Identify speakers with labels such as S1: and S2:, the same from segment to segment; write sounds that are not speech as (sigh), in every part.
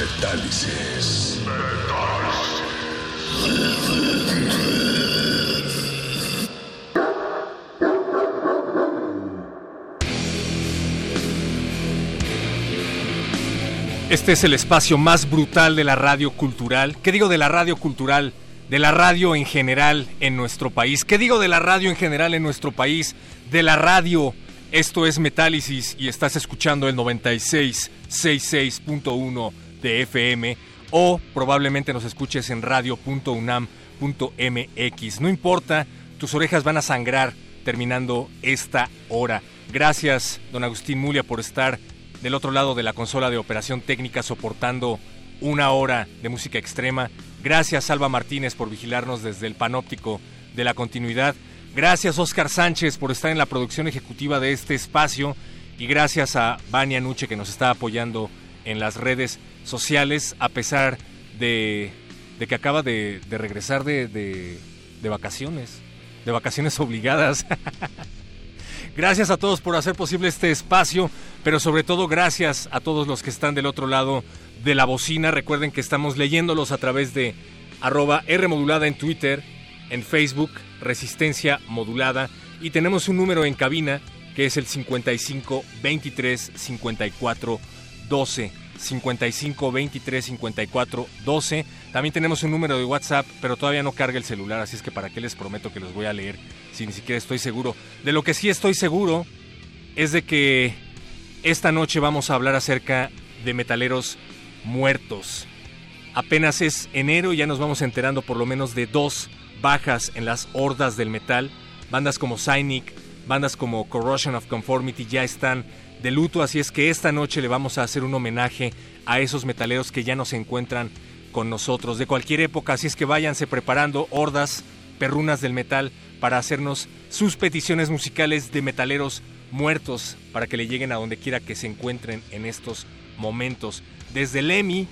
S1: Metálisis.
S2: Este es el espacio más brutal de la radio cultural. ¿Qué digo de la radio cultural? De la radio en general en nuestro país. ¿Qué digo de la radio en general en nuestro país? De la radio. Esto es Metálisis y estás escuchando el 9666.1 de FM o probablemente nos escuches en radio.unam.mx. No importa, tus orejas van a sangrar terminando esta hora. Gracias, don Agustín Mulia, por estar del otro lado de la consola de operación técnica soportando una hora de música extrema. Gracias Alba Martínez por vigilarnos desde el panóptico de la continuidad. Gracias Oscar Sánchez por estar en la producción ejecutiva de este espacio. Y gracias a Vania Nuche que nos está apoyando en las redes sociales a pesar de, de que acaba de, de regresar de, de, vacaciones. De vacaciones (laughs) obligadas. Gracias a todos por hacer posible este espacio, pero sobre todo gracias a todos los que están del otro lado de la bocina. Recuerden que estamos leyéndolos a través de arroba R modulada en Twitter, en Facebook, Resistencia Modulada, y tenemos un número en cabina que es el 55 23 54 12. 55 23 54 12. También tenemos un número de WhatsApp, pero todavía no carga el celular, así es que para qué les prometo que los voy a leer si ni siquiera estoy seguro. De lo que sí estoy seguro es de que esta noche vamos a hablar acerca de metaleros muertos. Apenas es enero y ya nos vamos enterando por lo menos de dos bajas en las hordas del metal. Bandas como Cynic, bandas como Corrosion of Conformity ya están de luto, así es que esta noche le vamos a hacer un homenaje a esos metaleros que ya no se encuentran con nosotros de cualquier época, así es que váyanse preparando hordas perrunas del metal para hacernos sus peticiones musicales de metaleros muertos para que le lleguen a donde quiera que se encuentren en estos momentos. Desde Lemmy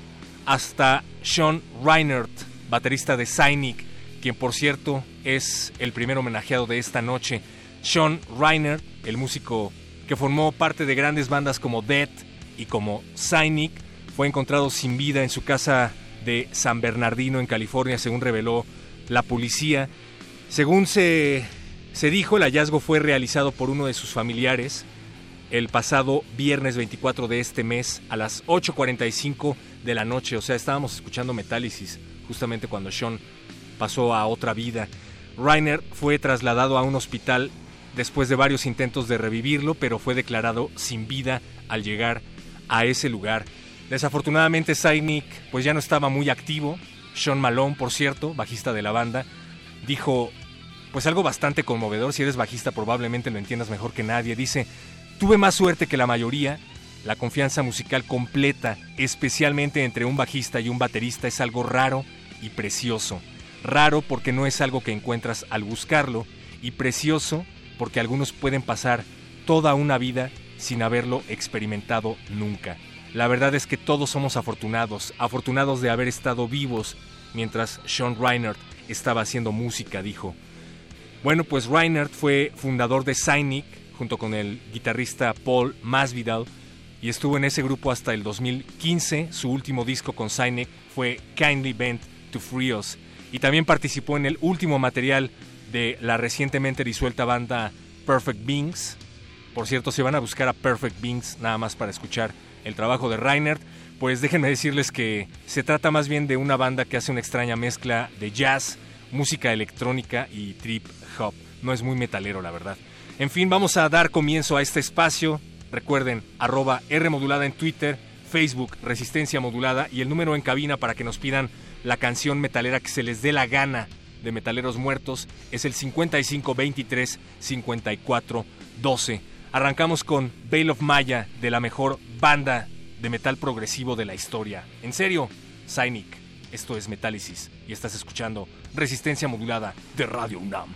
S2: hasta Sean Reinert, baterista de Cynic, quien por cierto es el primer homenajeado de esta noche. Sean Reinert, el músico que formó parte de grandes bandas como Death y como Cynic, fue encontrado sin vida en su casa de San Bernardino en California, según reveló la policía. Según se, se dijo, el hallazgo fue realizado por uno de sus familiares el pasado viernes 24 de este mes a las 8.45 de la noche. O sea, estábamos escuchando Metálisis justamente cuando Sean pasó a otra vida. Reiner fue trasladado a un hospital después de varios intentos de revivirlo, pero fue declarado sin vida al llegar a ese lugar. Desafortunadamente Cynic pues ya no estaba muy activo. Sean Malone, por cierto, bajista de la banda, dijo pues algo bastante conmovedor, si eres bajista probablemente lo entiendas mejor que nadie. Dice, tuve más suerte que la mayoría, la confianza musical completa, especialmente entre un bajista y un baterista, es algo raro y precioso. Raro porque no es algo que encuentras al buscarlo y precioso porque algunos pueden pasar toda una vida sin haberlo experimentado nunca. La verdad es que todos somos afortunados, afortunados de haber estado vivos mientras Sean Reinert estaba haciendo música, dijo. Bueno, pues Reinert fue fundador de Cynic junto con el guitarrista Paul Masvidal y estuvo en ese grupo hasta el 2015. Su último disco con Cynic fue Kindly Bent to Free Us y también participó en el último material de la recientemente disuelta banda Perfect Beings. Por cierto, si van a buscar a Perfect Beings nada más para escuchar el trabajo de Reinert, pues déjenme decirles que se trata más bien de una banda que hace una extraña mezcla de jazz, música electrónica y trip hop. No es muy metalero, la verdad. En fin, vamos a dar comienzo a este espacio. Recuerden, arroba R modulada en Twitter, Facebook, Resistencia Modulada y el número en cabina para que nos pidan la canción metalera que se les dé la gana de Metaleros Muertos es el 5523 54 12. Arrancamos con Veil of Maya de la mejor banda de metal progresivo de la historia. En serio, Cynic. Esto es Metálisis y estás escuchando Resistencia Modulada de Radio UNAM.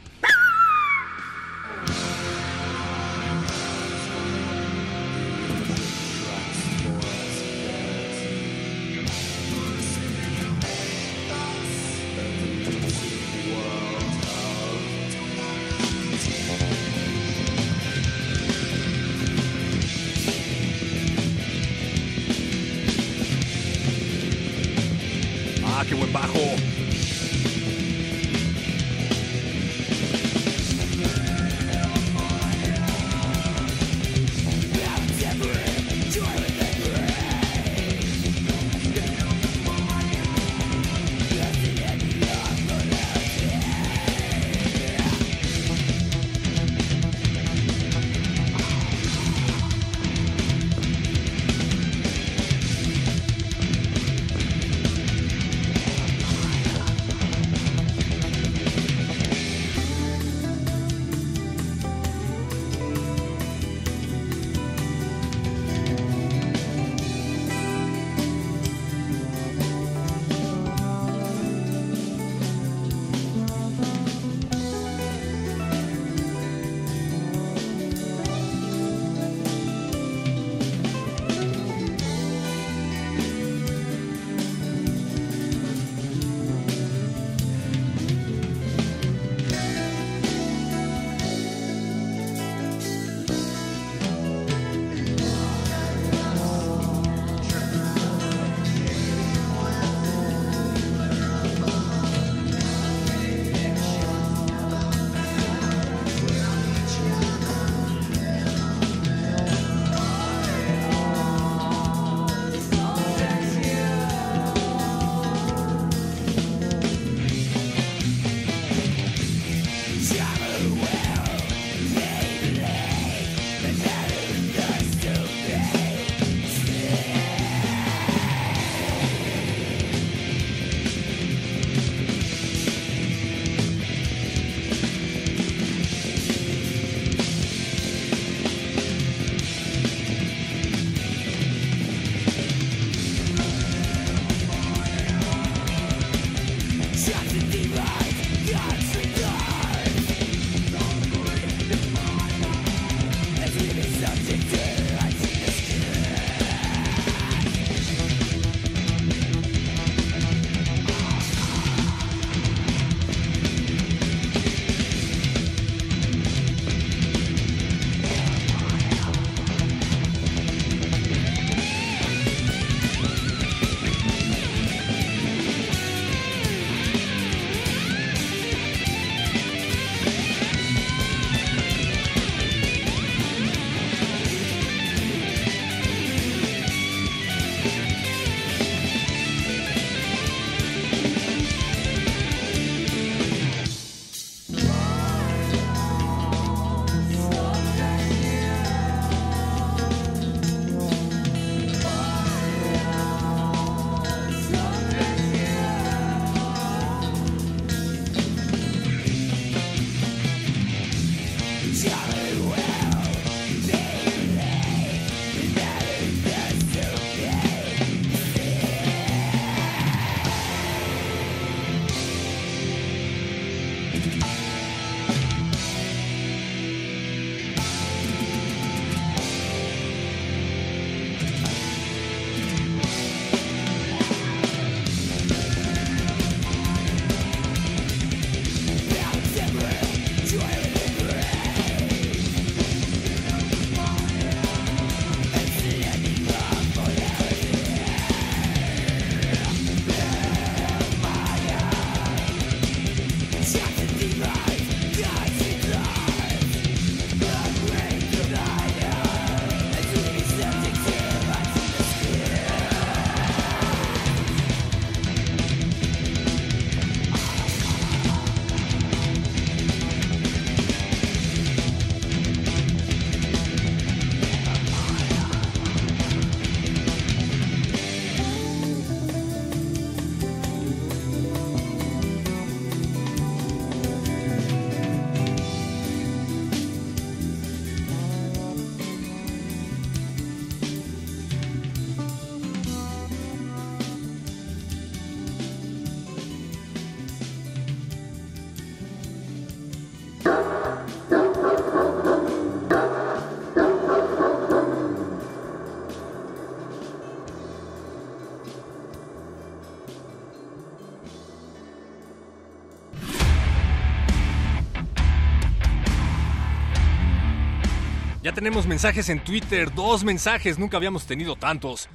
S2: Tenemos mensajes en Twitter, dos mensajes, nunca habíamos tenido tantos.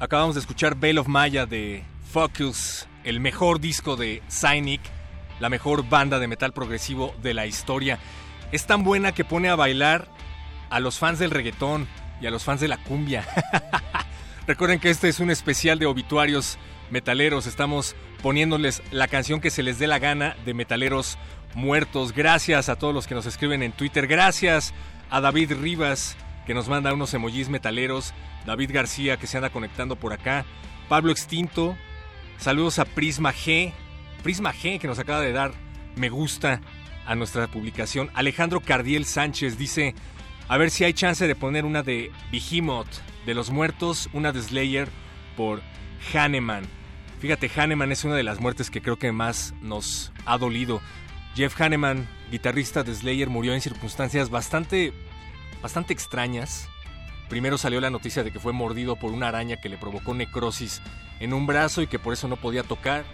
S2: Acabamos de escuchar Veil of Maya de Focus, el mejor disco de Cynic, la mejor banda de metal progresivo de la historia. Es tan buena que pone a bailar a los fans del reggaetón y a los fans de la cumbia. (laughs) Recuerden que este es un especial de obituarios metaleros. Estamos poniéndoles la canción que se les dé la gana de metaleros muertos. Gracias a todos los que nos escriben en Twitter. Gracias a David Rivas que nos manda unos emojis metaleros. David García que se anda conectando por acá. Pablo Extinto. Saludos a Prisma G. Prisma G que nos acaba de dar me gusta a nuestra publicación. Alejandro Cardiel Sánchez dice, a ver si hay chance de poner una de Behemoth de los muertos, una de Slayer por Hanneman. Fíjate, Hanneman es una de las muertes que creo que más nos ha dolido. Jeff Hanneman, guitarrista de Slayer, murió en circunstancias bastante, bastante extrañas. Primero salió la noticia de que fue mordido por una araña que le provocó necrosis en un brazo y que por eso no podía tocar.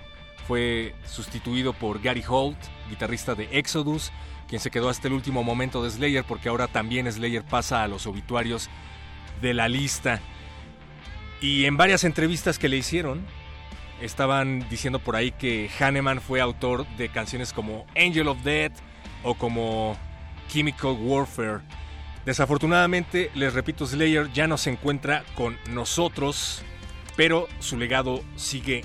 S2: Fue sustituido por Gary Holt, guitarrista de Exodus, quien se quedó hasta el último momento de Slayer porque ahora también Slayer pasa a los obituarios de la lista. Y en varias entrevistas que le hicieron, estaban diciendo por ahí que Hanneman fue autor de canciones como Angel of Death o como Chemical Warfare. Desafortunadamente, les repito, Slayer ya no se encuentra con nosotros, pero su legado sigue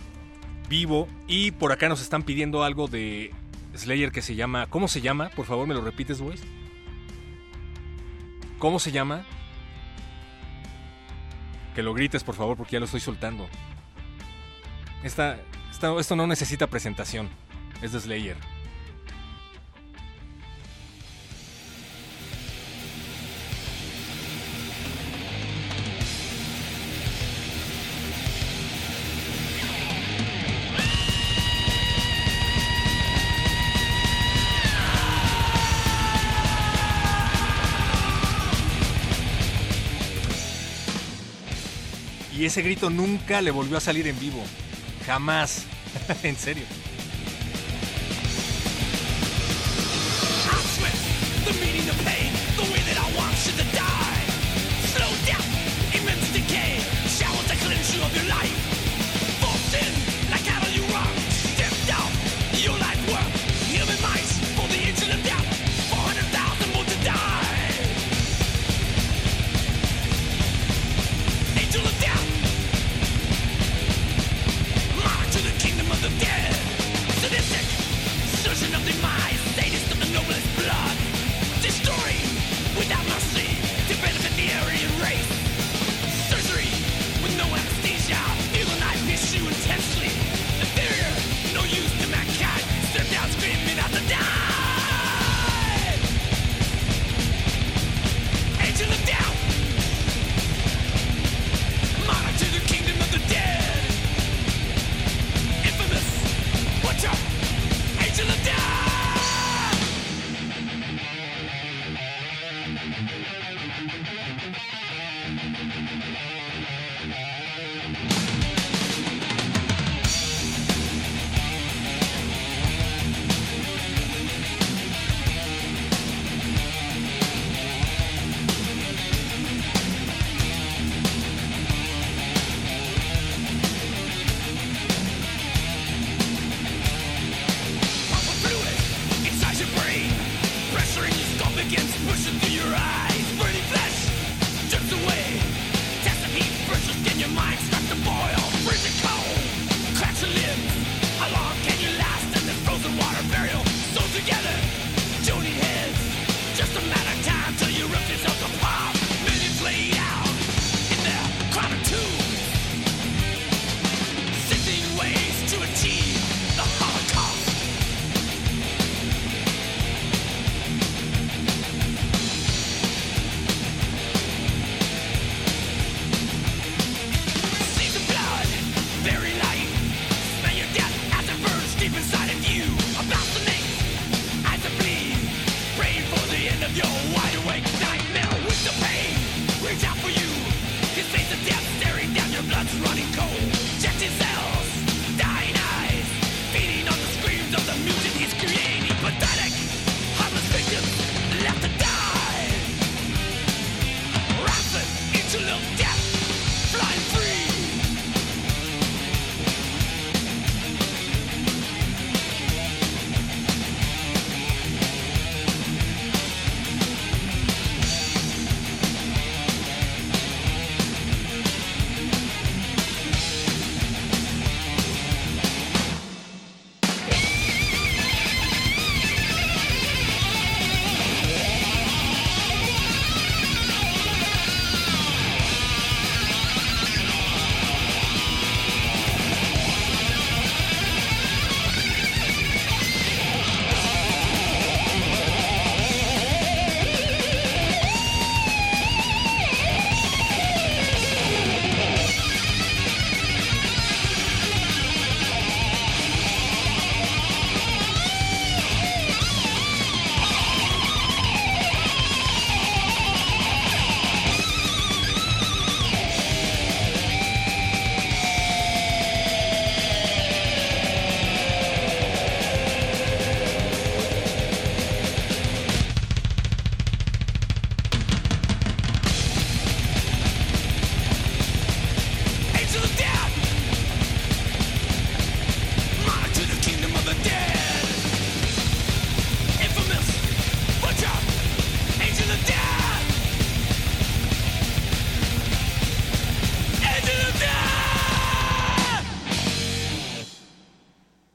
S2: vivo. Y por acá nos están pidiendo algo de Slayer que se llama... ¿Cómo se llama? Por favor, me lo repites, boys. ¿Cómo se llama? Que lo grites, por favor, porque ya lo estoy soltando. Esta, esto no necesita presentación. Es de Slayer. ese grito nunca le volvió a salir en vivo. Jamás. (laughs) en serio.
S3: of your life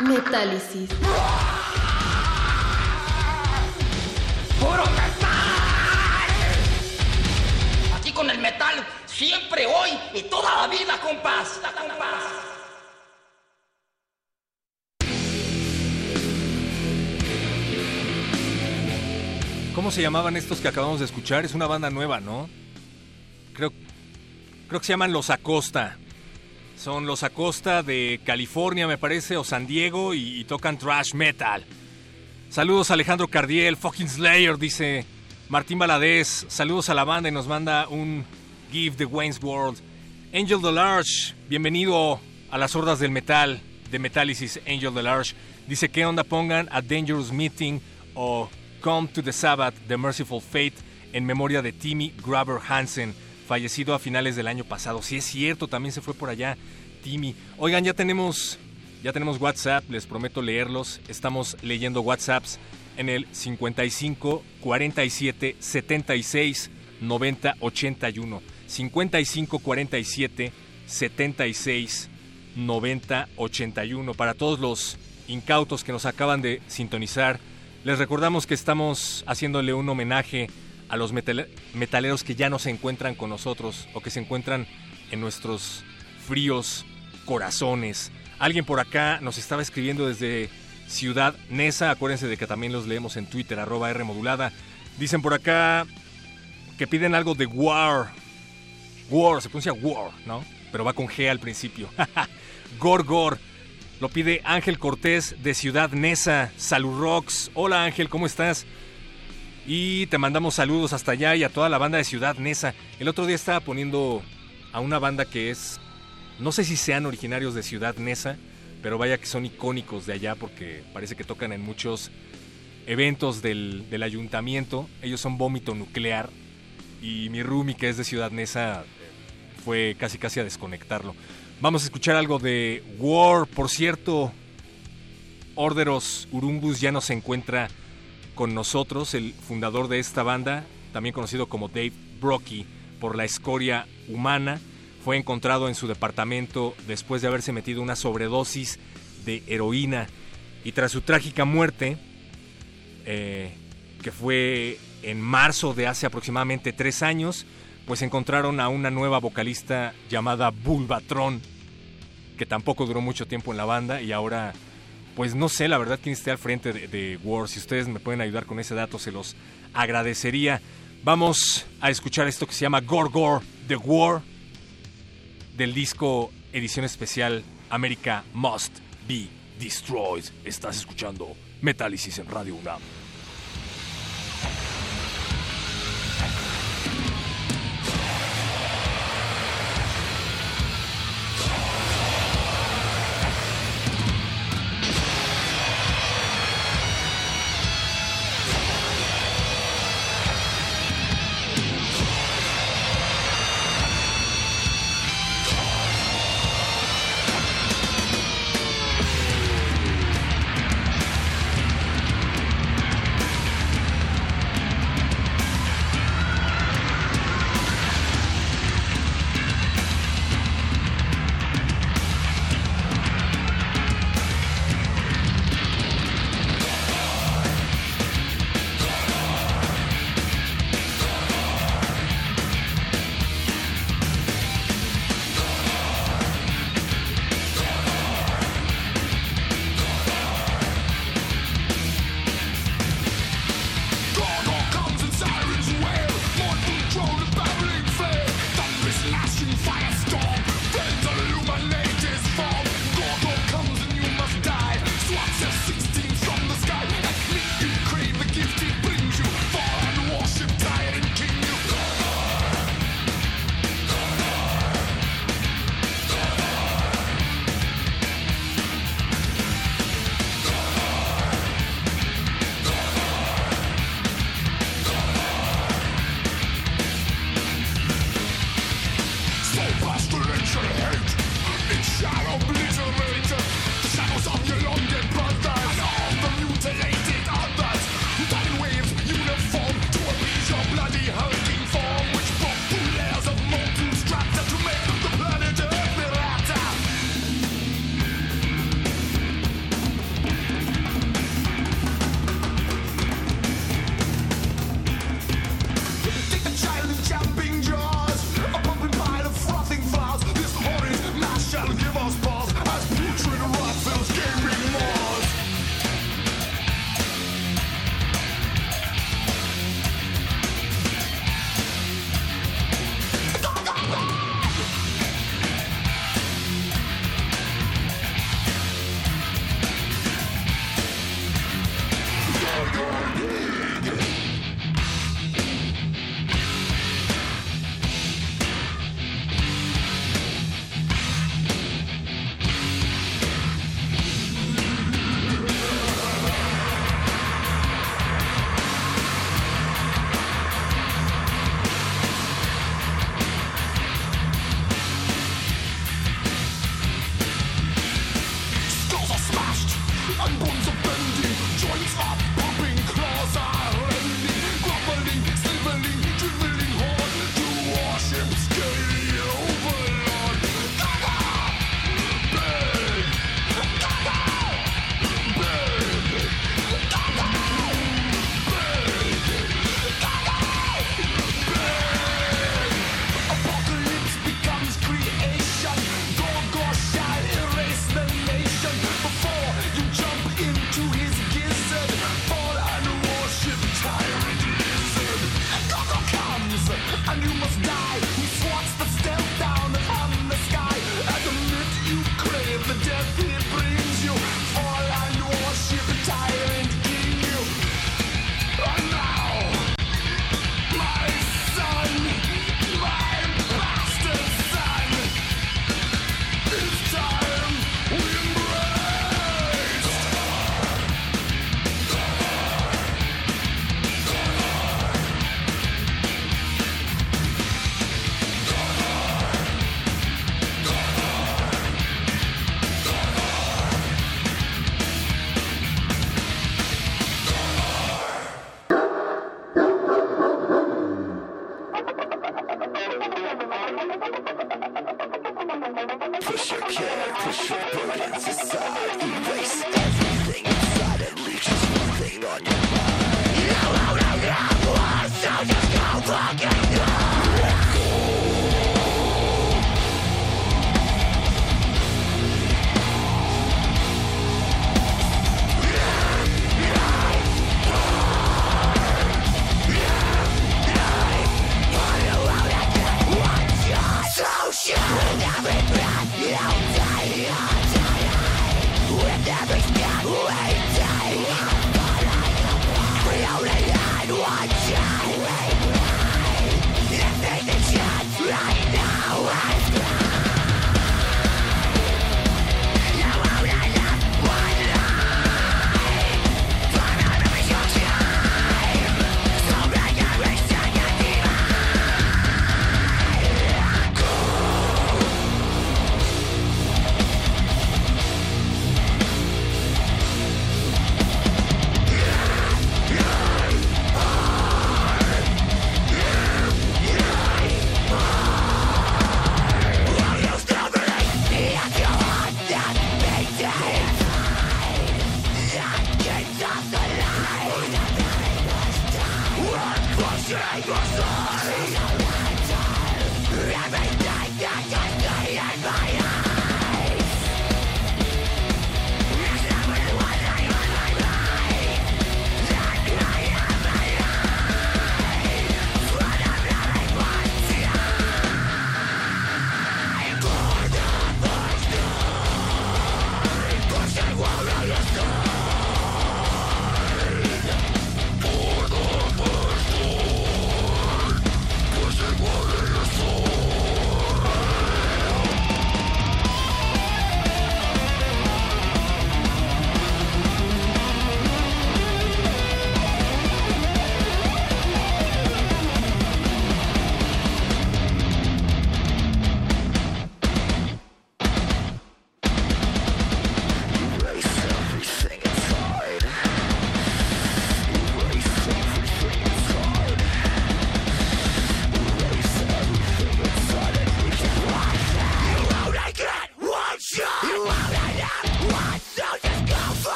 S3: Metálisis.
S4: ¡Puro metal! Aquí con el metal, siempre, hoy y toda la vida, compás. compás.
S2: ¿Cómo se llamaban estos que acabamos de escuchar? Es una banda nueva, ¿no? Creo, creo que se llaman Los Acosta. Son Los Acosta de California, me parece, o San Diego, y, tocan thrash metal. Saludos Alejandro Cardiel, fucking Slayer, dice Martín Baladés. Saludos a la banda y nos manda un Give the Wayne's World. Angel Delarge, bienvenido a las hordas del metal, de Metálisis, Angel Delarge. Dice, ¿qué onda pongan a Dangerous Meeting o Come to the Sabbath, The Merciful Fate, en memoria de Timmy Grabber Hansen, fallecido a finales del año pasado? Si es cierto, también se fue por allá Timmy. Oigan, ya tenemos, ya tenemos WhatsApp, les prometo leerlos. Estamos leyendo WhatsApps en el 55 47 76 90 81. 55 47 76 90 81. Para todos los incautos que nos acaban de sintonizar, les recordamos que estamos haciéndole un homenaje a los metal metaleros que ya no se encuentran con nosotros o que se encuentran en nuestros fríos corazones. Alguien por acá nos estaba escribiendo desde Ciudad Nesa. Acuérdense de que también los leemos en Twitter, arroba R modulada. Dicen por acá que piden algo de War. War, se pronuncia War, ¿no? Pero va con G al principio. (laughs) Gor Gor. Lo pide Ángel Cortés de Ciudad Nesa. Salud Rocks. Hola Ángel, ¿cómo estás? Y te mandamos saludos hasta allá y a toda la banda de Ciudad Nesa. El otro día estaba poniendo a una banda que es. No sé si sean originarios de Ciudad Nesa, pero vaya que son icónicos de allá porque parece que tocan en muchos eventos del, del ayuntamiento. Ellos son Vómito Nuclear. Y mi roomie, que es de Ciudad Nesa, fue casi casi a desconectarlo. Vamos a escuchar algo de War. Por cierto, Orderos Urumbus ya no se encuentra con nosotros, el fundador de esta banda, también conocido como Dave Brocky, por la escoria humana. Fue encontrado en su departamento después de haberse metido una sobredosis de heroína. Y tras su trágica muerte, eh, que fue en marzo de hace aproximadamente tres años, pues encontraron a una nueva vocalista llamada Bulbatron, que tampoco duró mucho tiempo en la banda y ahora, pues no sé la verdad quién esté al frente de, War. Si ustedes me pueden ayudar con ese dato, se los agradecería. Vamos a escuchar esto que se llama Gorgor The War del disco edición especial America Must Be Destroyed. Estás escuchando Metálisis en Radio UNAM.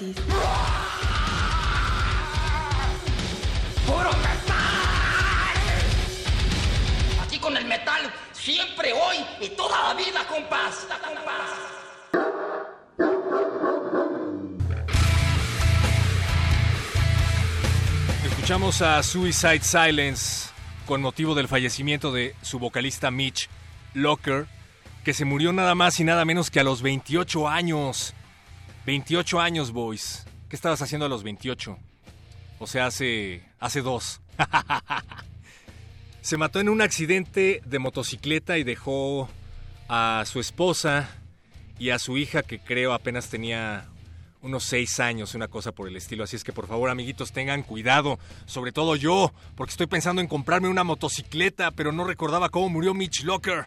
S3: Metálisis.
S4: ¡Puro metal! Aquí con el metal, siempre, hoy y toda la vida, compás. compás.
S2: Escuchamos a Suicide Silence con motivo del fallecimiento de su vocalista Mitch Locker, que se murió nada más y nada menos que a los 28 años. 28 años, boys. ¿Qué estabas haciendo a los 28? O sea, hace, hace dos. (laughs) se mató en un accidente de motocicleta y dejó a su esposa y a su hija, que creo apenas tenía unos seis años, una cosa por el estilo. Así es que por favor, amiguitos, tengan cuidado. Sobre todo yo, porque estoy pensando en comprarme una motocicleta, pero no recordaba cómo murió Mitch Locker.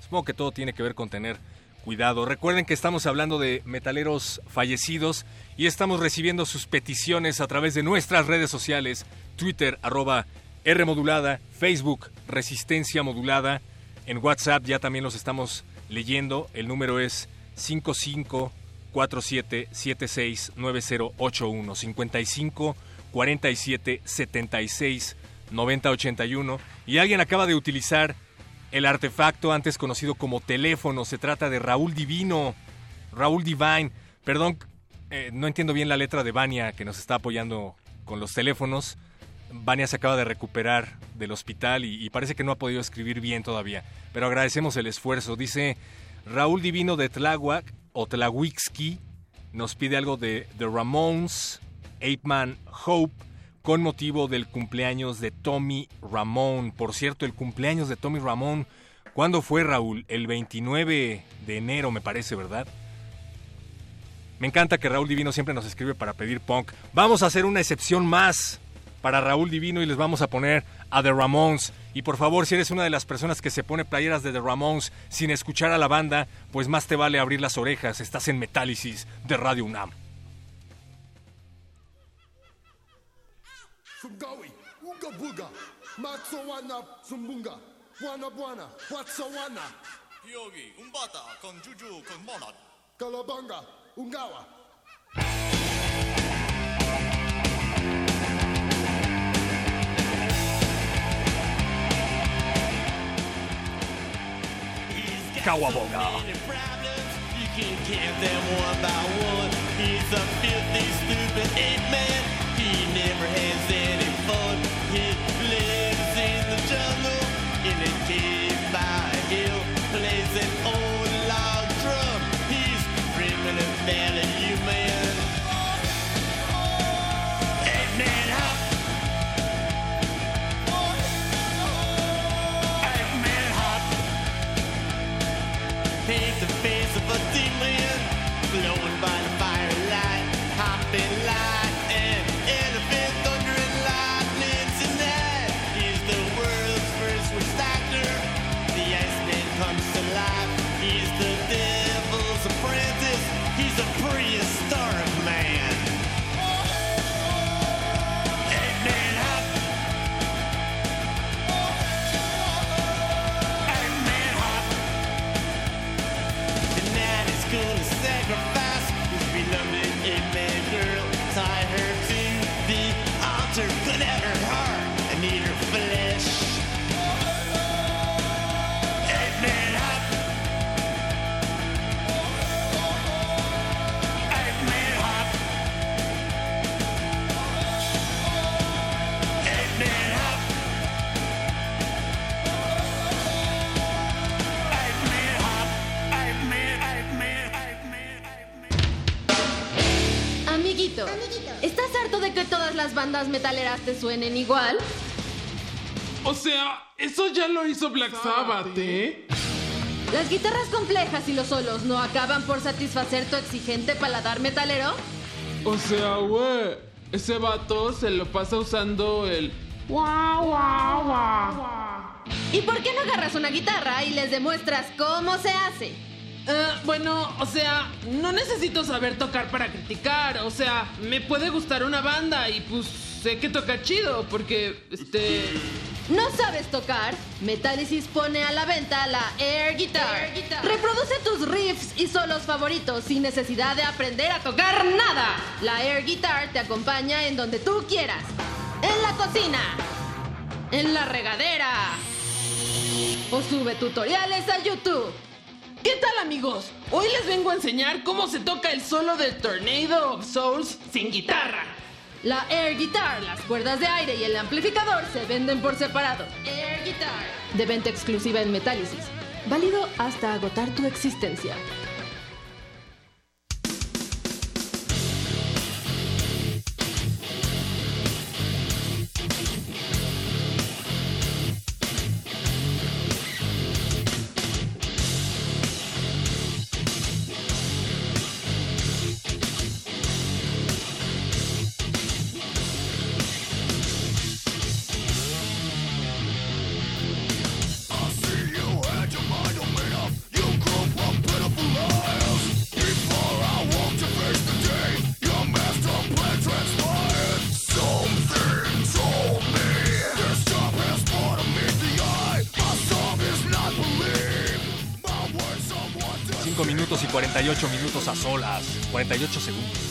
S2: Supongo que todo tiene que ver con tener cuidado. Recuerden que estamos hablando de metaleros fallecidos y estamos recibiendo sus peticiones a través de nuestras redes sociales, Twitter, arroba R modulada, Facebook, Resistencia modulada. En WhatsApp ya también los estamos leyendo. El número es 5547769081 55 47 76 90 81 y alguien acaba de utilizar el artefacto antes conocido como teléfono. Se trata de Raúl Divino. Raúl Divine. Perdón, eh, no entiendo bien la letra de Vania que nos está apoyando con los teléfonos. Vania se acaba de recuperar del hospital y, parece que no ha podido escribir bien todavía. Pero agradecemos el esfuerzo. Dice Raúl Divino de Tláhuac o Tlahuixqui. Nos pide algo de The Ramones, Ape Man Hope con motivo del cumpleaños de Tommy Ramón. Por cierto, el cumpleaños de Tommy Ramón ¿Cuándo fue Raúl? El 29 de enero me parece, ¿verdad? Me encanta que Raúl Divino siempre nos escribe para pedir punk. Vamos a hacer una excepción más para Raúl Divino y les vamos a poner a The Ramones. Y por favor, si eres una de las personas que se pone playeras de The Ramones sin escuchar a la banda, pues más te vale abrir las orejas. Estás en Metálisis de Radio UNAM.
S3: booga, matsowana
S5: tsumbunga, buana
S2: buana,
S3: watsawana. Yogi, umbata, con. Kalabanga, ungawa. Kawabonga. He's a filthy, stupid ape man. He never has any.
S6: Yankee. Metaleras te suenen igual?
S7: O sea, eso ya lo hizo Black Sabbath, ¿eh?
S6: ¿Las guitarras complejas y los solos no acaban por satisfacer tu exigente paladar metalero?
S7: O sea, güey, ese vato se lo pasa usando el guau, guau, guau.
S6: ¿Y por qué no agarras una guitarra y les demuestras cómo se hace?
S7: Eh, bueno, o sea, no necesito saber tocar para criticar. O sea, me puede gustar una banda y pues sé que toca chido porque, este...
S6: ¿No sabes tocar? Metálisis pone a la venta la Air Guitar. Reproduce tus riffs y solos favoritos sin necesidad de aprender a tocar nada. La Air Guitar te acompaña en donde tú quieras. En la cocina. En la regadera. O sube tutoriales a YouTube.
S7: ¿Qué tal amigos? Hoy les vengo a enseñar cómo se toca el solo del Tornado of Souls sin guitarra.
S6: La Air Guitar, las cuerdas de aire y el amplificador se venden por separado. Air Guitar. De venta exclusiva en Metálisis. Válido hasta agotar tu existencia.
S2: 48 segundos.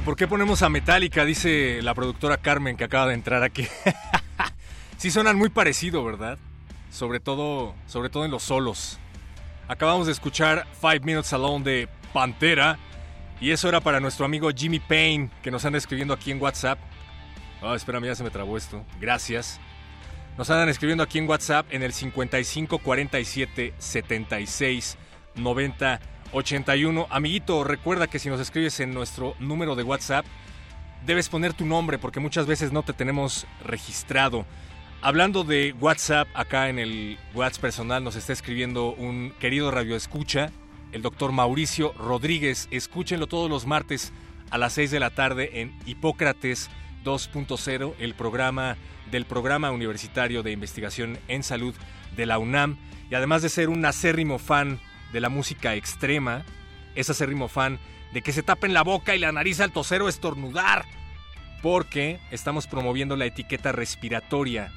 S2: Por qué ponemos a Metallica, dice la productora Carmen que acaba de entrar aquí. (laughs) sí suenan muy parecido, ¿verdad? Sobre todo, sobre todo en los solos. Acabamos de escuchar Five Minutes Alone de Pantera. Y eso era para nuestro amigo Jimmy Payne, que nos anda escribiendo aquí en WhatsApp. Ah, espérame, ya se me trabó esto. Gracias. Nos andan escribiendo aquí en WhatsApp en el 55 47 76 90 81. Amiguito, recuerda que si nos escribes en nuestro número de WhatsApp, debes poner tu nombre porque muchas veces no te tenemos registrado. Hablando de WhatsApp, acá en el WhatsApp personal nos está escribiendo un querido radioescucha, el doctor Mauricio Rodríguez. Escúchenlo todos los martes a las 6 de la tarde en Hipócrates 2.0, el programa del Programa Universitario de Investigación en Salud de la UNAM. Y además de ser un acérrimo fan de la música extrema, es acérrimo fan de que se tapen la boca y la nariz al toser o estornudar, porque estamos promoviendo la etiqueta respiratoria.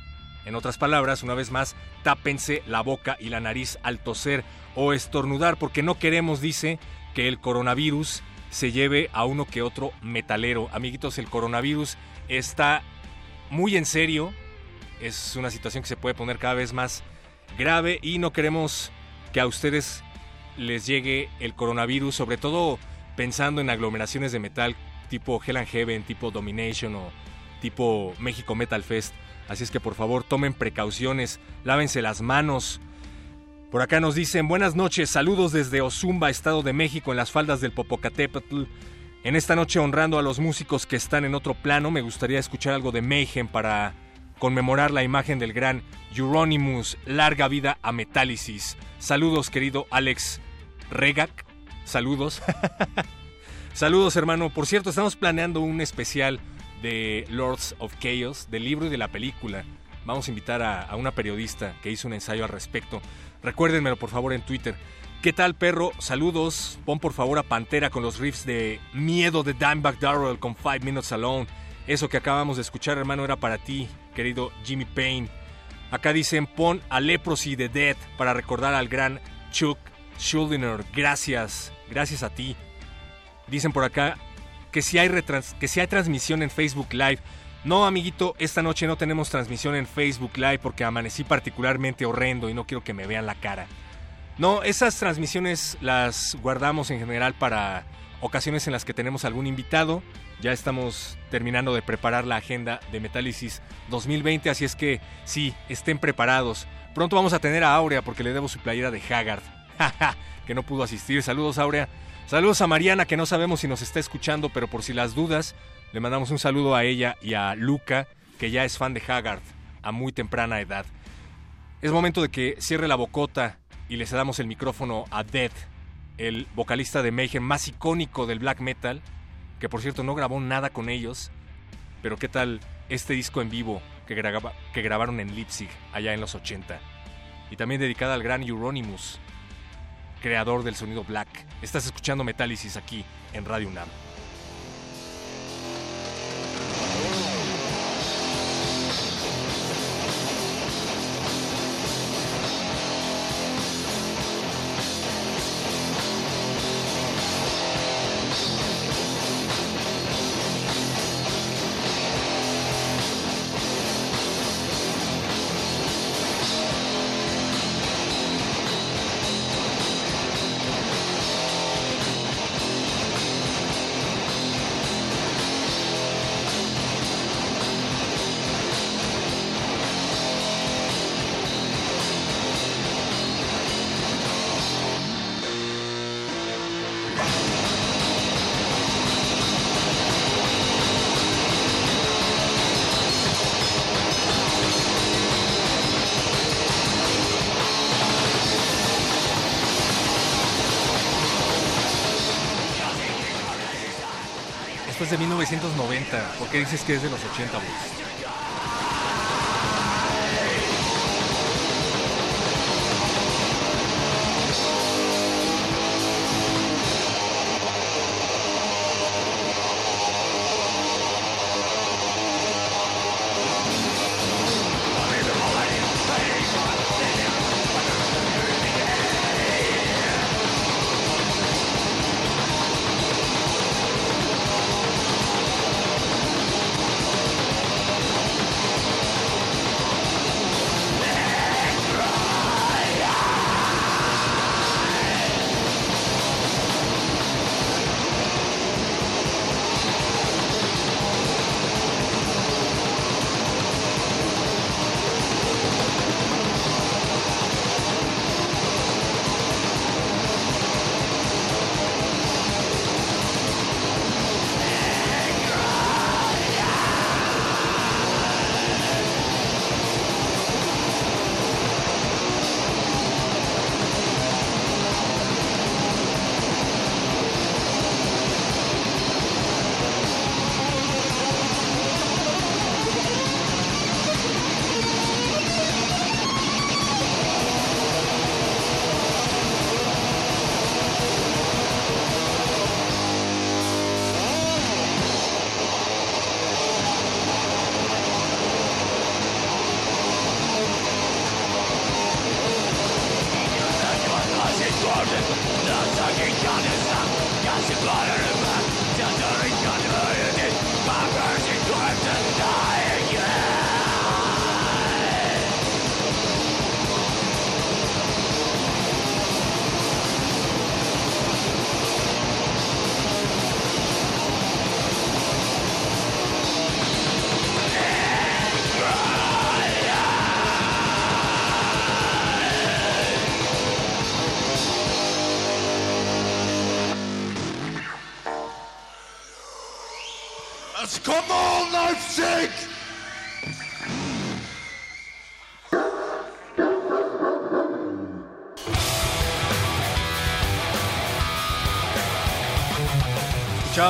S2: En otras palabras, una vez más, tápense la boca y la nariz al toser o estornudar, porque no queremos, dice, que el coronavirus se lleve a uno que otro metalero. Amiguitos, el coronavirus está muy en serio, es una situación que se puede poner cada vez más grave y no queremos que a ustedes les llegue el coronavirus, sobre todo pensando en aglomeraciones de metal tipo Hell and Heaven, tipo Domination o tipo México Metal Fest. Así es que por favor tomen precauciones, lávense las manos, Por acá nos dicen buenas noches, saludos desde Ozumba, Estado de México, en las faldas del Popocatépetl. En esta noche honrando a los músicos que están en otro plano, me gustaría escuchar algo de Mayhem para conmemorar la imagen del gran Euronymous, larga vida a Metálisis. Saludos querido Alex Regak, saludos. saludos hermano, por cierto estamos planeando un especial de Lords of Chaos, del libro y de la película. Vamos a invitar a, una periodista que hizo un ensayo al respecto. Recuérdenmelo por favor en Twitter. ¿Qué tal, perro? Saludos. Pon por favor a Pantera con los riffs de Miedo de Dimebag Darrell con Five Minutes Alone. Eso que acabamos de escuchar, hermano, era para ti, querido Jimmy Payne. Acá dicen, pon a Leprosy de Dead para recordar al gran Chuck Schuldiner. Gracias, gracias a ti. Dicen por acá que si hay, que si hay transmisión en Facebook Live. No, amiguito, esta noche no tenemos transmisión en Facebook Live porque amanecí particularmente horrendo y no quiero que me vean la cara. No, esas transmisiones las guardamos en general para ocasiones en las que tenemos algún invitado. Ya estamos terminando de preparar la agenda de Metálisis 2020, así es que sí, estén preparados. Pronto vamos a tener a Aurea porque le debo su playera de Haggard, (laughs) que no pudo asistir. Saludos, Aurea. Saludos a Mariana, que no sabemos si nos está escuchando, pero por si las dudas, le mandamos un saludo a ella y a Luca, que ya es fan de Haggard a muy temprana edad. Es momento de que cierre la bocota y le cedamos el micrófono a Dead, el vocalista de Mayhem más icónico del black metal, que por cierto no grabó nada con ellos, pero qué tal este disco en vivo que, que grabaron en Leipzig allá en los 80, y también dedicada al gran Euronymous, creador del sonido black. Estás escuchando Metálisis aquí en Radio UNAM. De 1990. ¿Por qué dices que es de los 80, güey?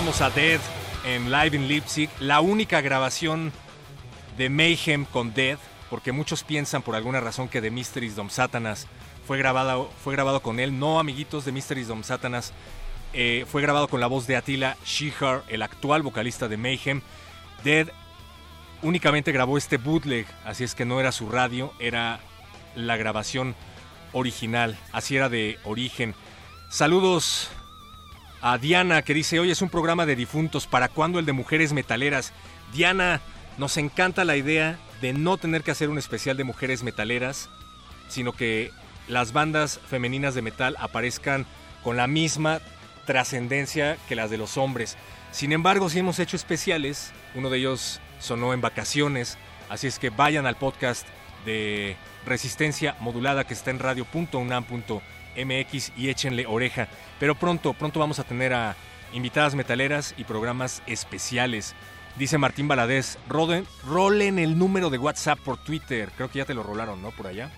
S2: Escuchábamos a Dead en Live in Leipzig, la única grabación de Mayhem con Dead, porque muchos piensan por alguna razón que The Mysteries Dom Satanas fue grabado, fue grabado con él. No, amiguitos, The Mysteries Dom Satanas eh, fue grabado con la voz de Attila Shihar, el actual vocalista de Mayhem. Dead únicamente grabó este bootleg, así es que no era su radio, era la grabación original, así era de origen. Saludos a Diana que dice, hoy es un programa de difuntos, ¿para cuándo el de mujeres metaleras? Diana, nos encanta la idea de no tener que hacer un especial de mujeres metaleras, sino que las bandas femeninas de metal aparezcan con la misma trascendencia que las de los hombres. Sin embargo, sí hemos hecho especiales, uno de ellos sonó en vacaciones, así es que vayan al podcast de Resistencia Modulada que está en radio.unam.mx y échenle oreja. Pero pronto, pronto vamos a tener a invitadas metaleras y programas especiales. Dice Martín Baladés, rolen, rolen el número de WhatsApp por Twitter. Creo que ya te lo rolaron, ¿no? Por allá.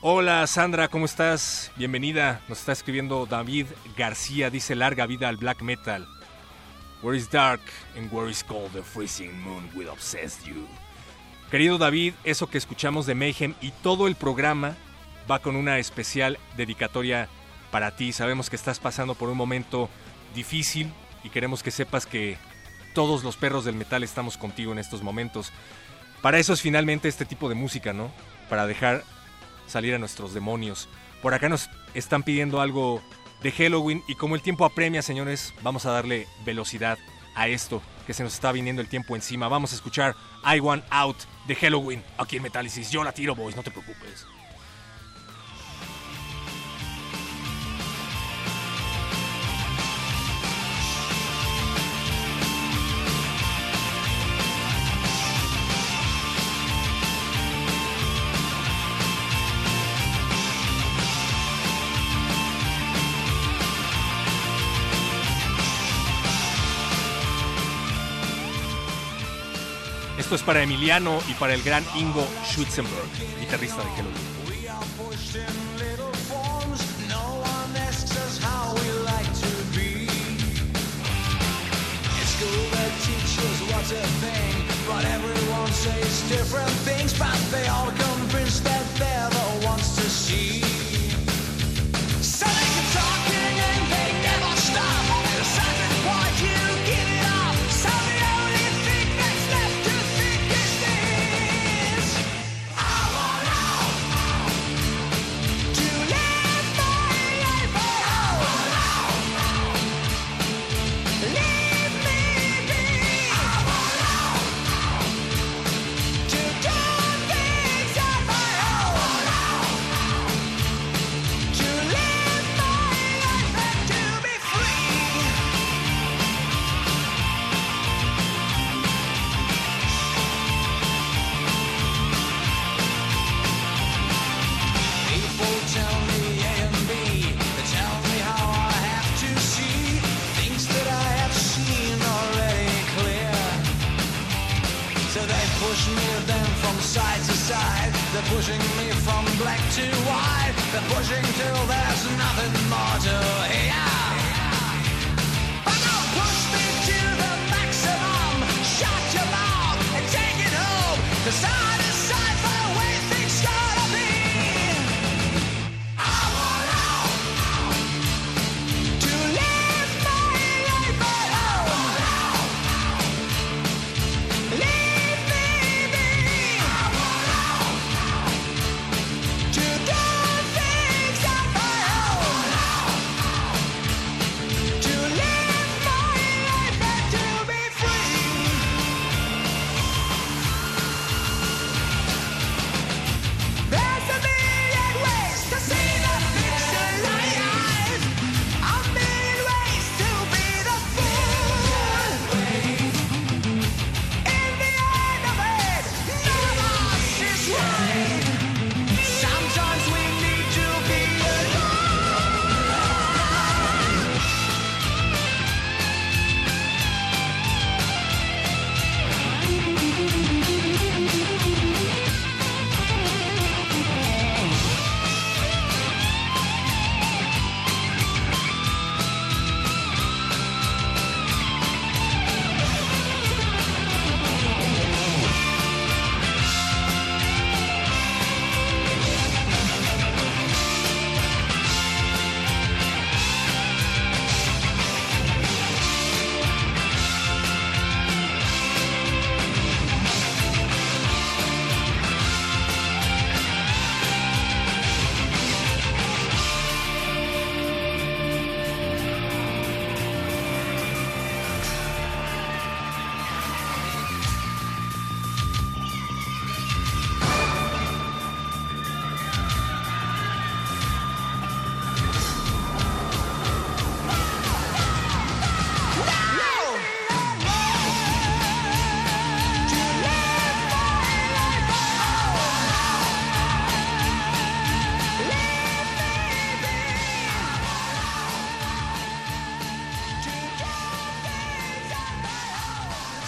S2: Hola Sandra, ¿cómo estás? Bienvenida. Nos está escribiendo David García. Dice larga vida al black metal. Where is dark and where is cold the freezing moon will obsess you. Querido David, eso que escuchamos de Mayhem y todo el programa va con una especial dedicatoria para ti. Sabemos que estás pasando por un momento difícil y queremos que sepas que todos los perros del metal estamos contigo en estos momentos. Para eso es finalmente este tipo de música, ¿no? Para dejar salir a nuestros demonios. Por acá nos están pidiendo algo de Halloween y como el tiempo apremia, señores, vamos a darle velocidad a esto que se nos está viniendo el tiempo encima. Vamos a escuchar I Want Out de Halloween aquí en Metálisis. Yo la tiro, boys, no te preocupes. Esto es para Emiliano y para el gran Ingo Schutzenberg, guitarrista de Halloween.
S8: But everyone says different things, but they all convinced that they're the ones to see. Pushing me from black to white. They're pushing till there's nothing more to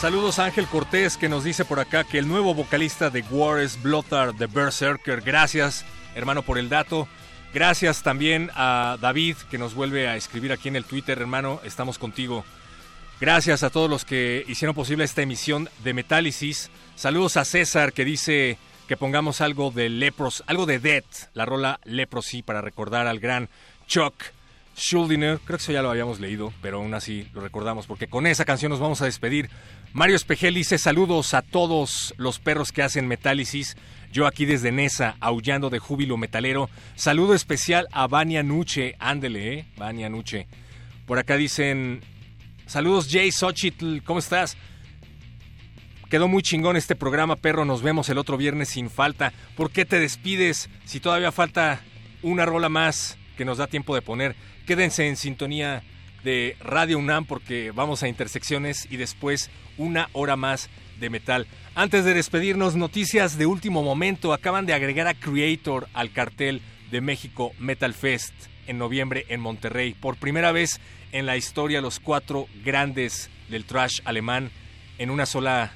S2: Saludos a Ángel Cortés que nos dice por acá que el nuevo vocalista de War es Blothar de Berserker. Gracias, hermano, por el dato. Gracias también a David que nos vuelve a escribir aquí en el Twitter, hermano. Estamos contigo. Gracias a todos los que hicieron posible esta emisión de Metálisis. Saludos a César que dice que pongamos algo de Lepros, algo de Death, la rola Leprosy para recordar al gran Chuck Schuldiner. Creo que eso ya lo habíamos leído, pero aún así lo recordamos porque con esa canción nos vamos a despedir. Mario Espejel dice saludos a todos los perros que hacen Metálisis. Yo aquí desde Nesa, aullando de júbilo metalero. Saludo especial a Vania Nuche. Ándele, ¿eh? Vania Nuche. Por acá dicen, saludos Jay Xochitl, ¿cómo estás? Quedó muy chingón este programa, perro. Nos vemos el otro viernes sin falta. ¿Por qué te despides si todavía falta una rola más que nos da tiempo de poner? Quédense en sintonía de Radio UNAM porque vamos a intersecciones y después una hora más de metal. Antes de despedirnos, noticias de último momento. Acaban de agregar a Creator al cartel de México Metal Fest en noviembre en Monterrey. Por primera vez en la historia, los cuatro grandes del trash alemán en una sola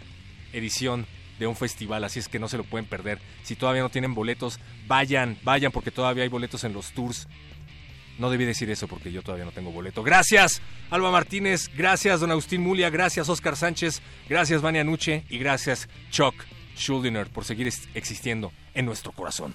S2: edición de un festival, así es que no se lo pueden perder. Si todavía no tienen boletos, vayan, vayan porque todavía hay boletos en los tours. No debí decir eso porque yo todavía no tengo boleto. Gracias, Alba Martínez, gracias, don Agustín Mulia, gracias, Oscar Sánchez, gracias, Vania Nuche y gracias, Chuck Schuldiner, por seguir existiendo en nuestro corazón.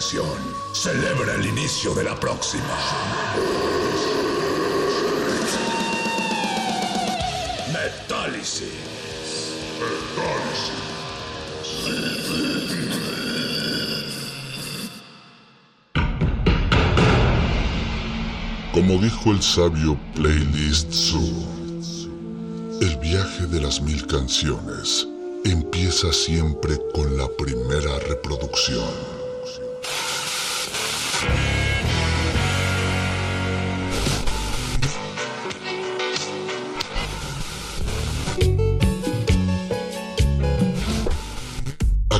S1: Celebra el inicio de la próxima. Metálisis.
S9: Como dijo el sabio Playlist Zoo, el viaje de las mil canciones empieza siempre con la primera reproducción.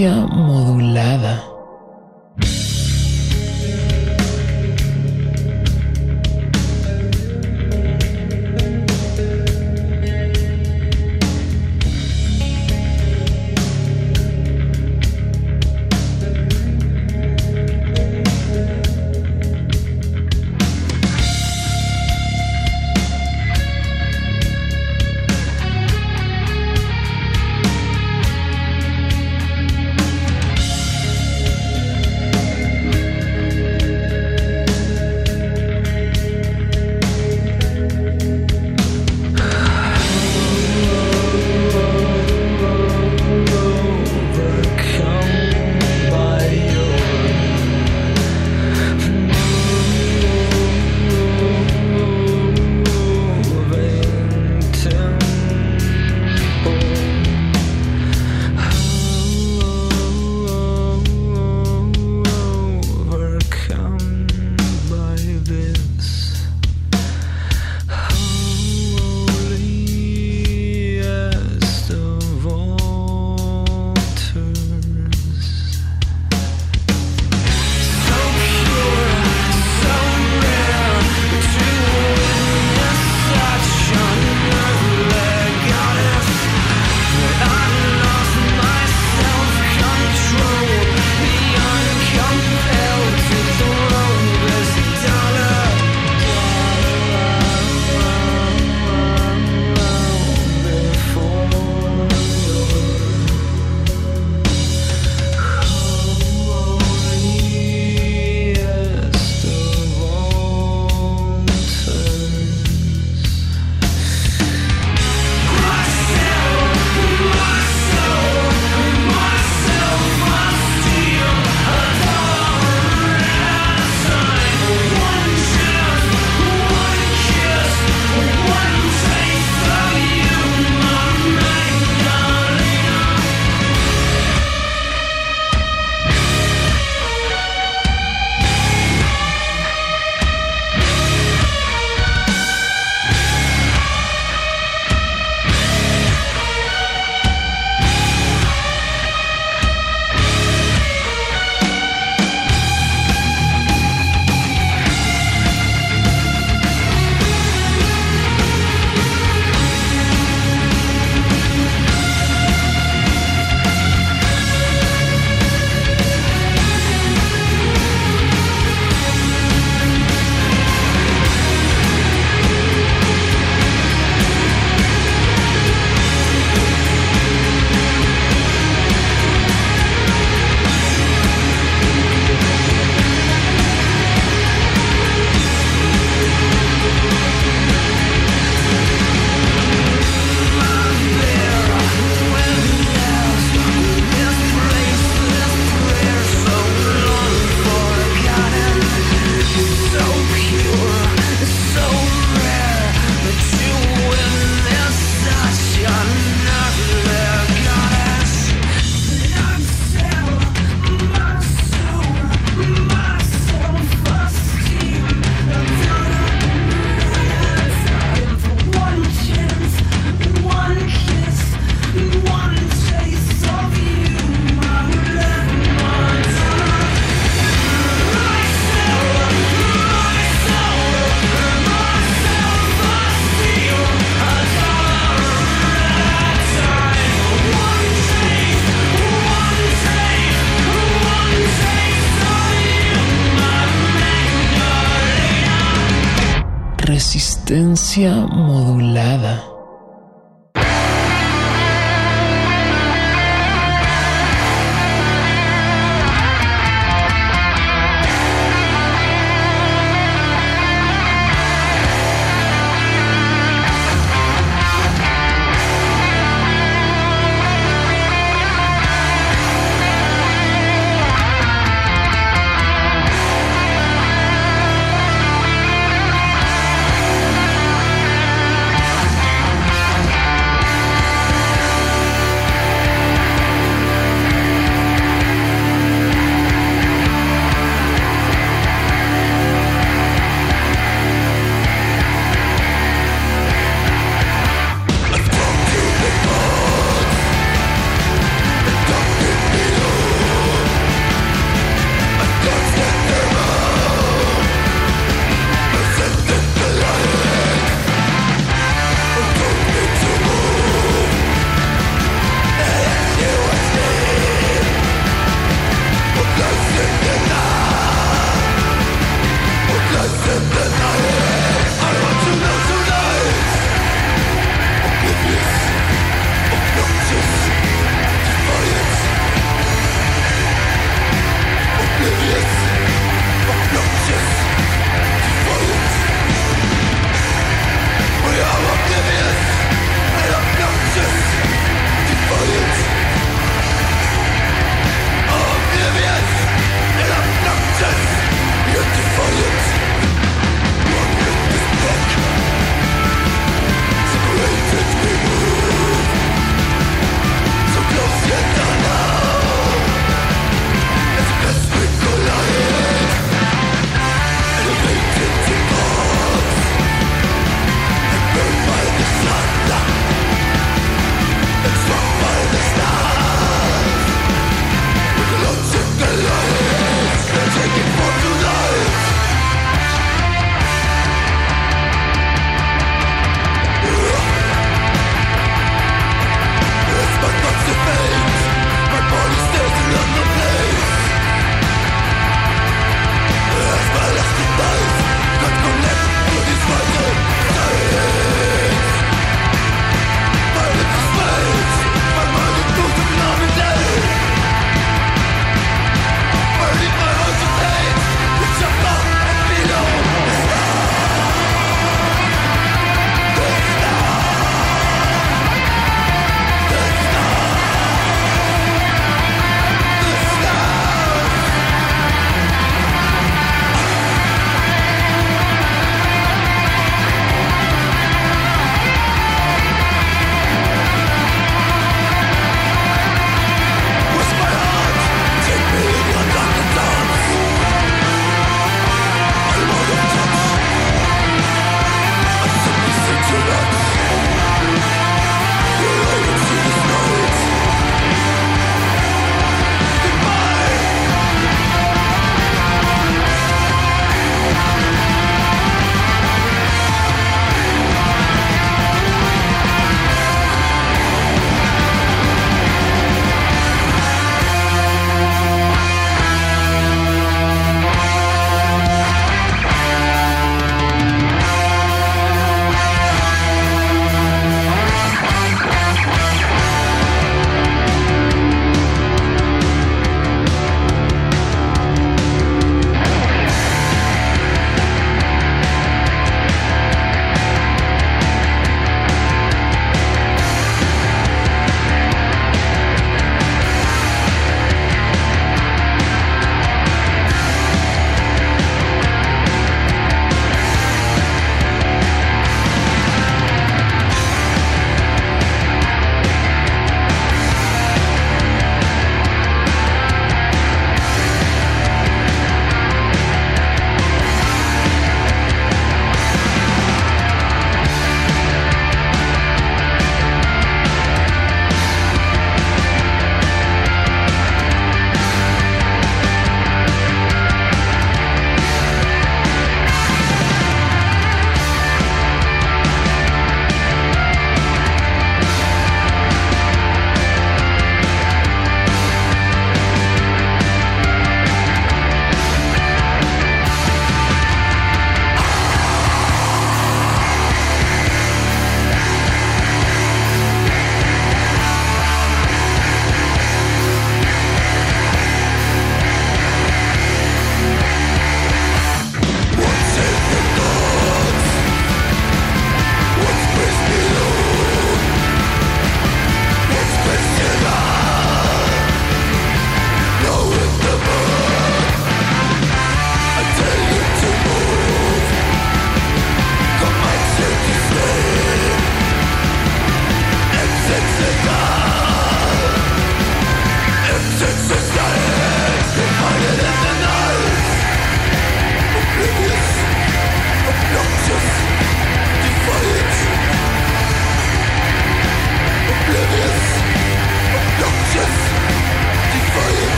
S10: Modulada. Resistencia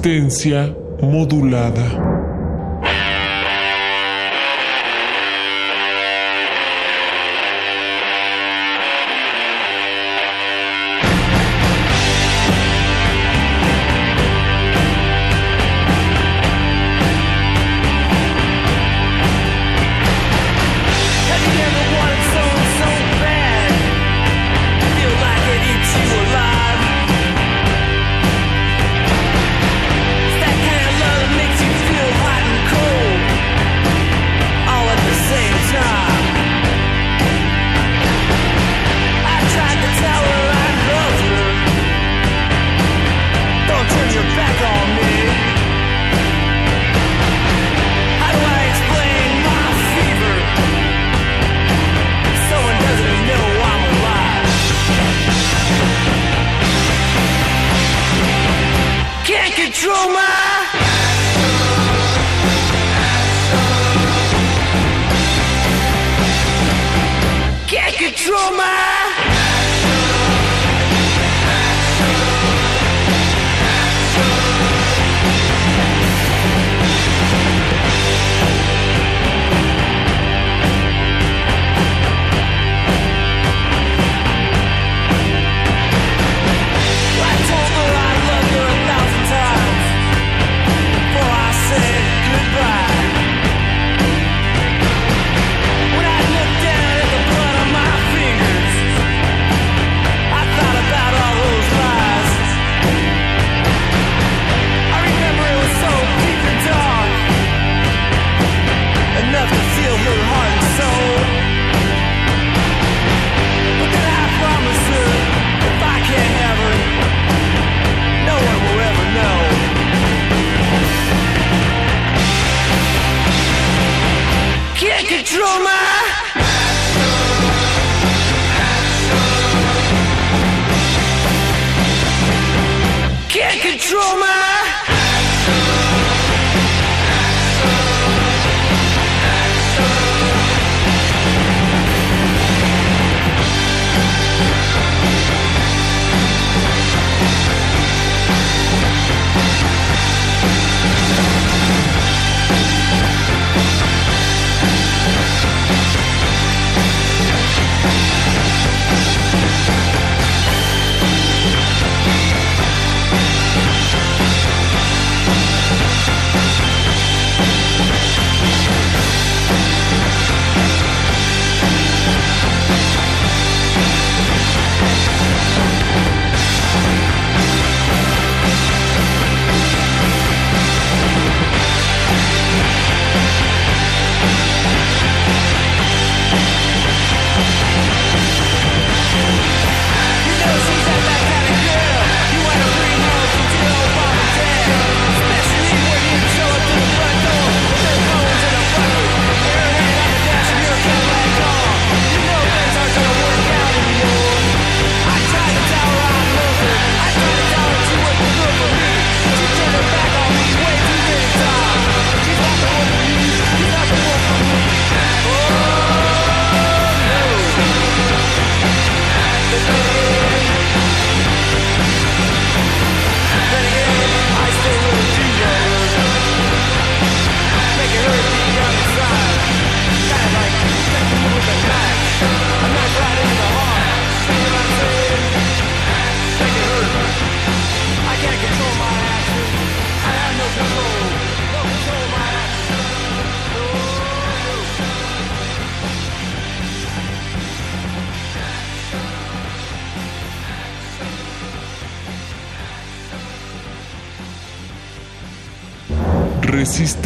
S11: Resistencia modulada.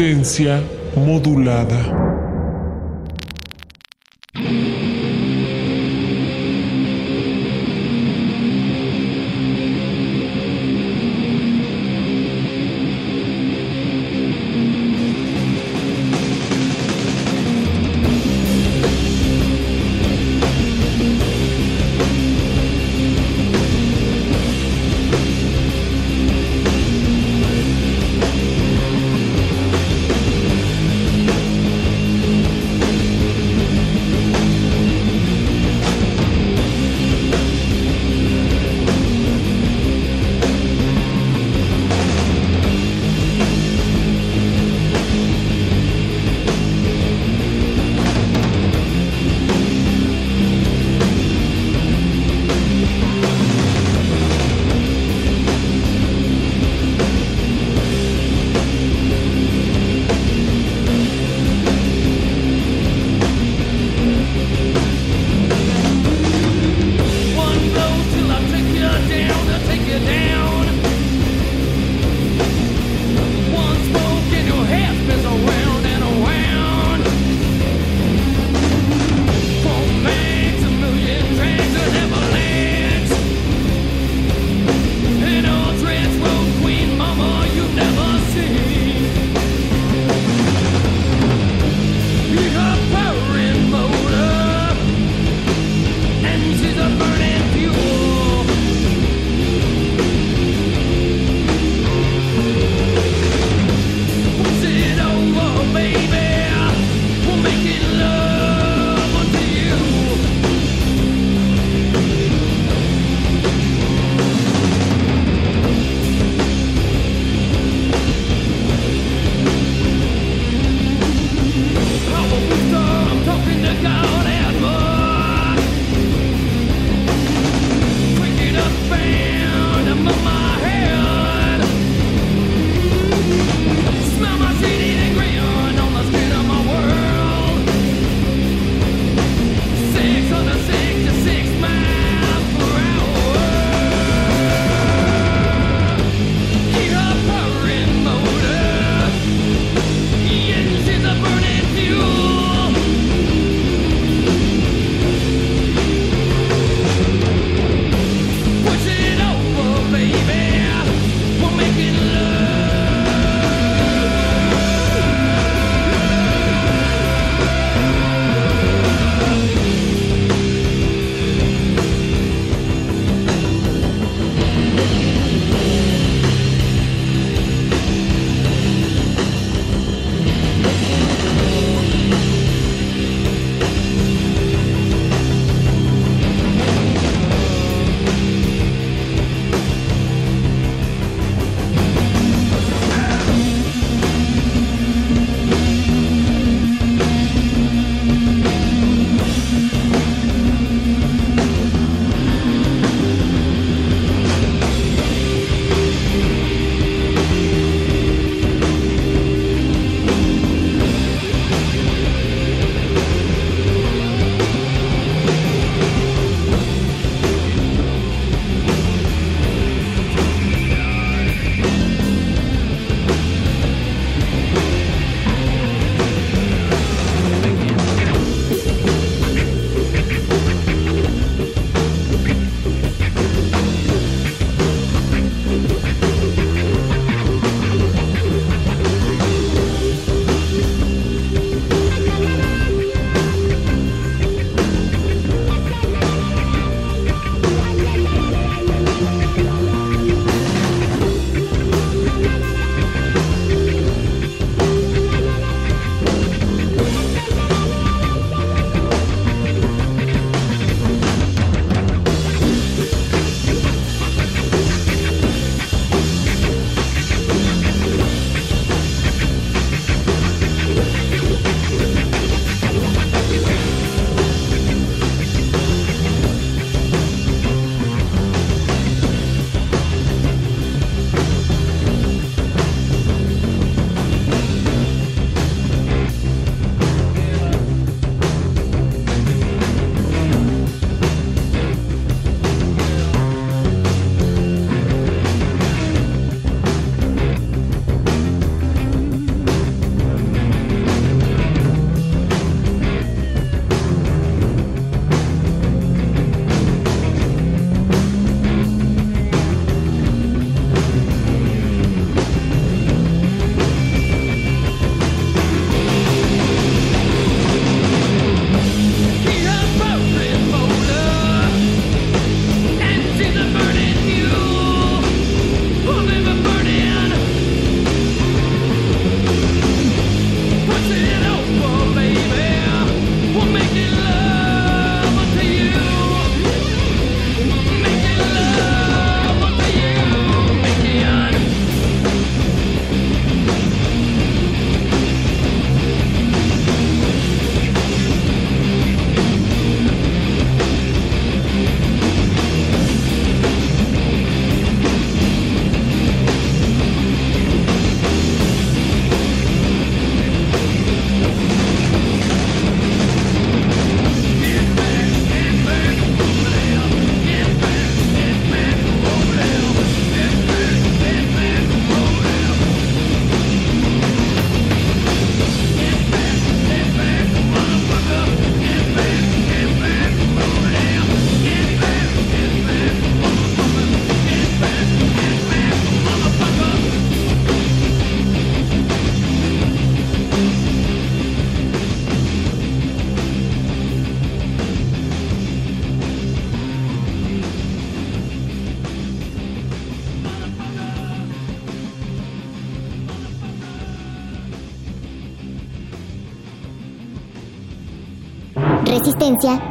S11: Resistencia modulada.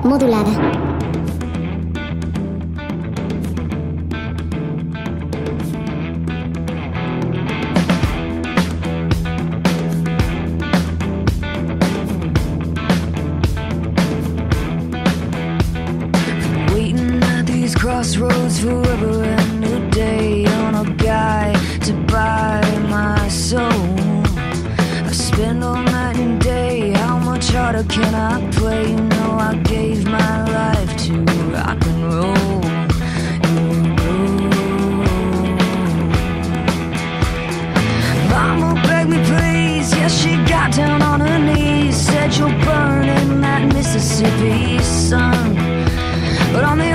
S10: Modulada.
S12: Waiting at these crossroads forever day a guy to buy my soul. I spend all harder can I pray? You know I gave my life to rock and roll. Mama begged me, please. Yes, she got down on her knees. Said you'll burn in that Mississippi sun. But on the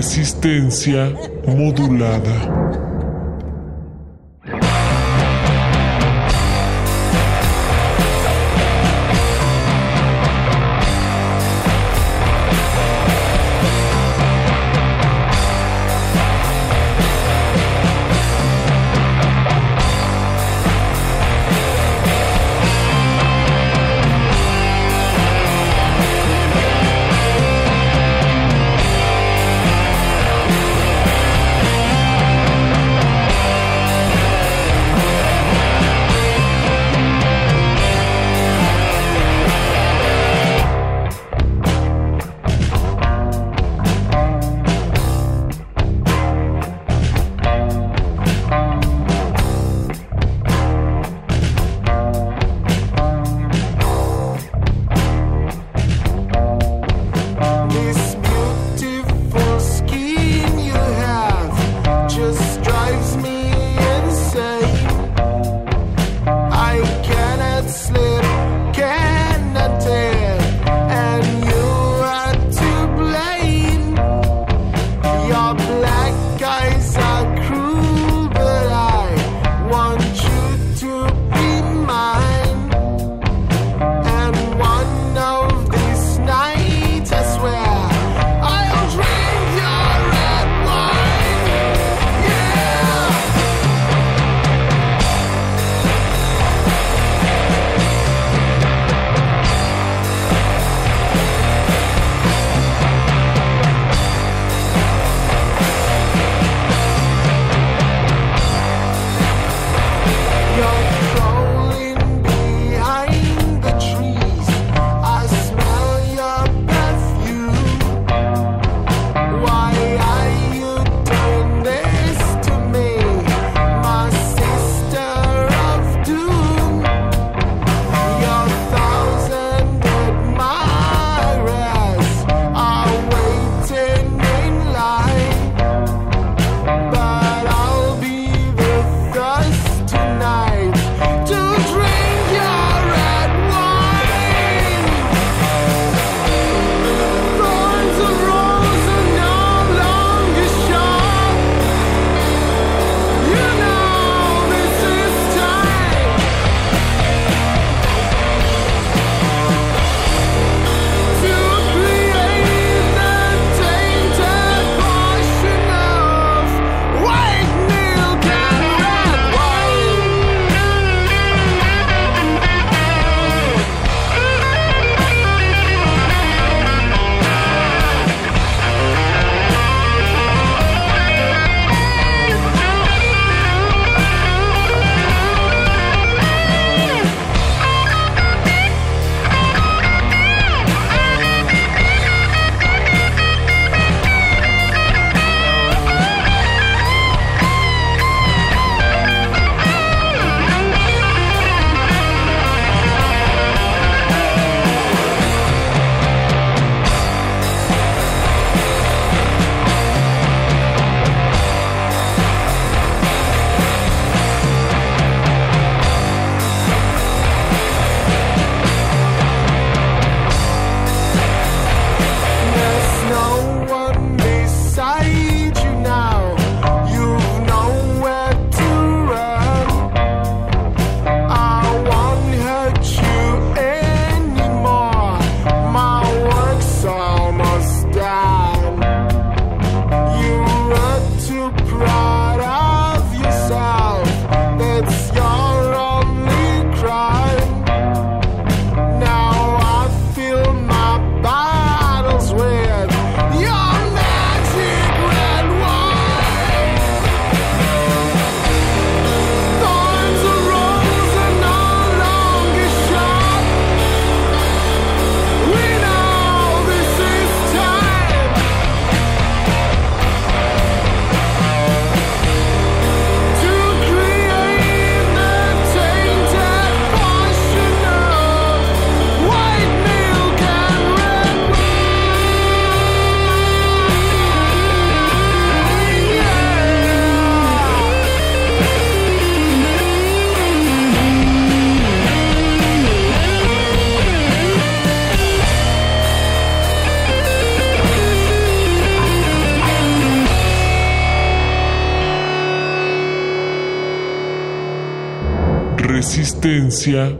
S10: resistencia modulada.
S8: Resistencia